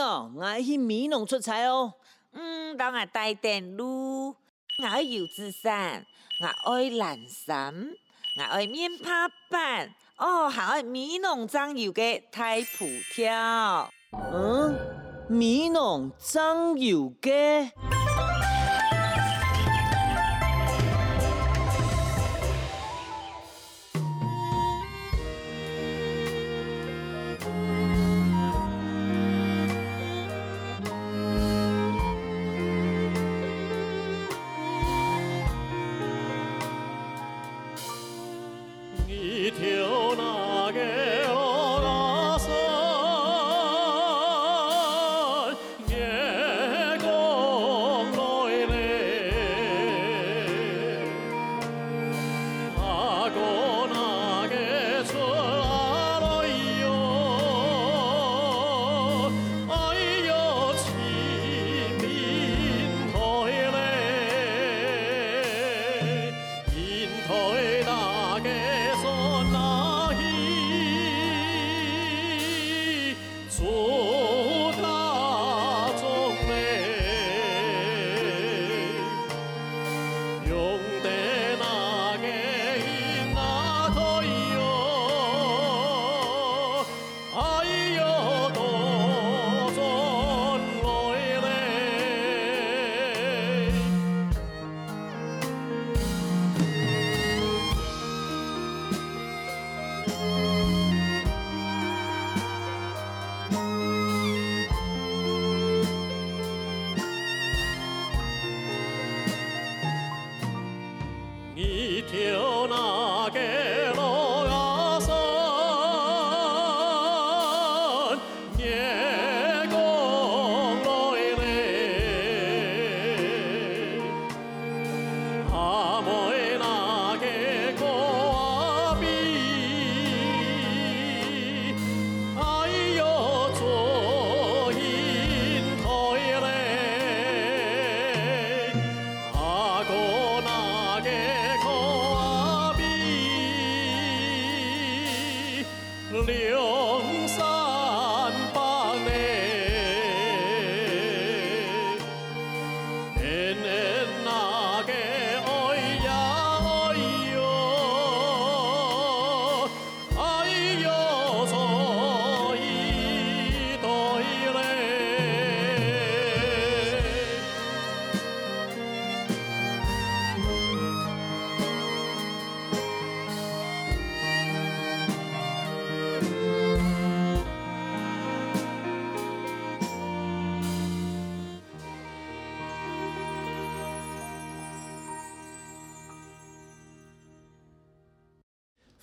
我去美农出差哦。嗯，当我带电路，我爱油纸伞，我爱蓝山，我爱面拍板，哦，还爱美农酱油嘅太普跳。嗯，美农酱油嘅。Música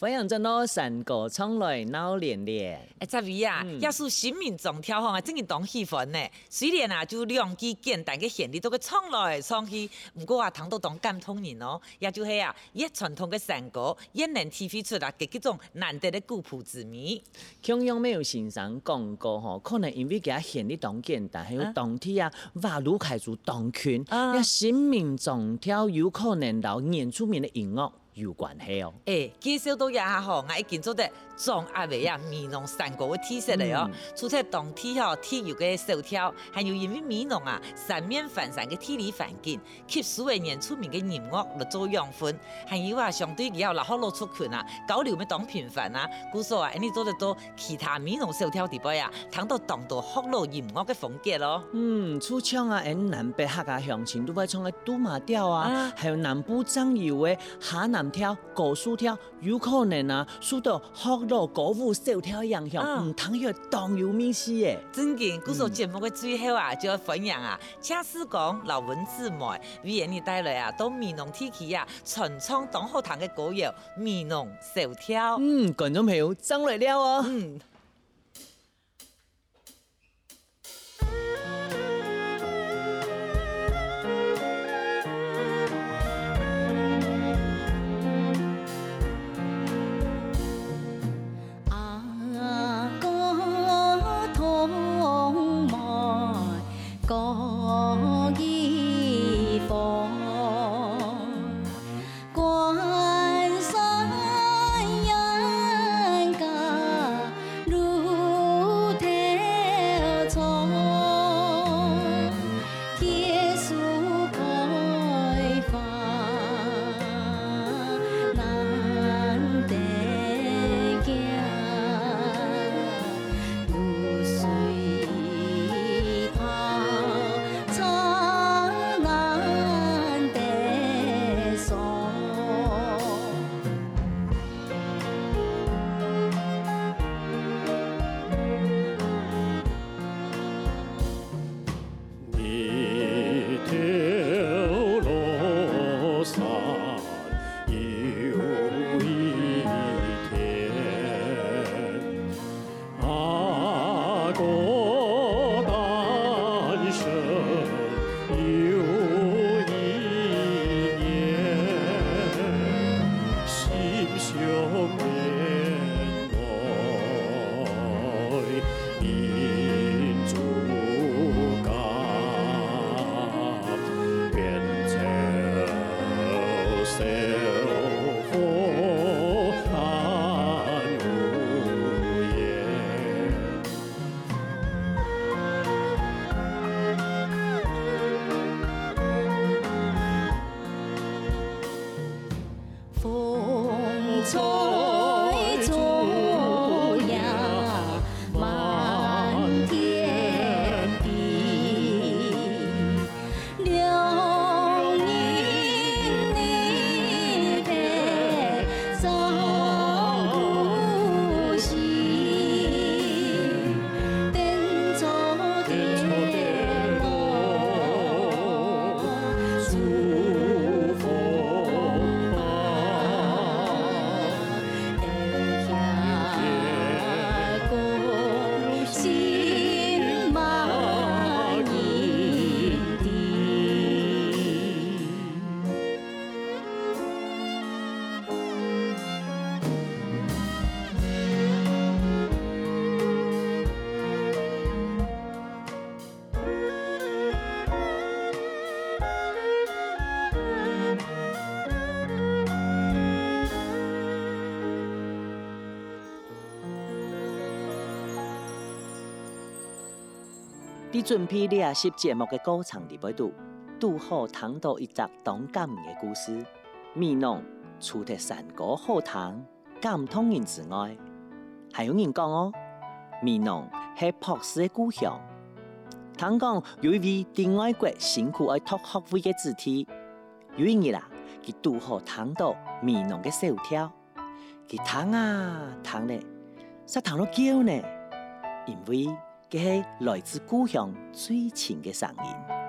欢迎进到山歌唱来闹连连。哎，这位啊，要是新民总挑哈，真的当喜欢呢。虽然啊，就两句简单的旋律都给唱来唱去，不过啊，听到当感动人哦。也就是啊，一传统的山歌，越能体会出来几种难得的古朴之美。同样没有先生讲过吼，可能因为佢啊旋律当简单，还有当天啊话路开始当宽，那新民众跳有可能到演出名的音乐。有关系哦，诶、欸，介绍到一下吼，我已经做得壮阿伟啊，美浓山歌的特色了哦。除咗当天吼体育嘅手跳，还有因为美容啊三面环山嘅地理环境，吸数位年出名嘅音乐来做养分，还有啊相对比较老好老出群啊，交流咪当频繁啊，故说啊，你做得到其他美容手跳地方啊，听到当多好老音乐嘅风格咯。嗯，出腔啊，诶，南北客家乡情都会唱嘅杜马调啊，啊还有南部酱油嘅哈南。跳高速跳有可能啊，受到福禄歌舞手跳影响，唔通要当有面试耶。真嘅，故说节目嘅最后啊，就要分享啊，恰似讲老文字妹为人哋带来啊，到美浓天气啊，传唱当好堂嘅歌谣，美浓手跳。嗯，观众朋友，上来了哦。嗯。Oh. 你准备练习节目的歌唱里边度，拄好听到一则动感的故事。美浓除了山歌好听、感通人之外，还有人讲哦，美浓是朴实的故乡。听讲有一位在外国辛苦而托学位的子弟，有一日啦，佢拄好听到美浓的小调，佢弹啊弹咧，实弹到叫呢，因为。佢系来自故乡最亲嘅声音。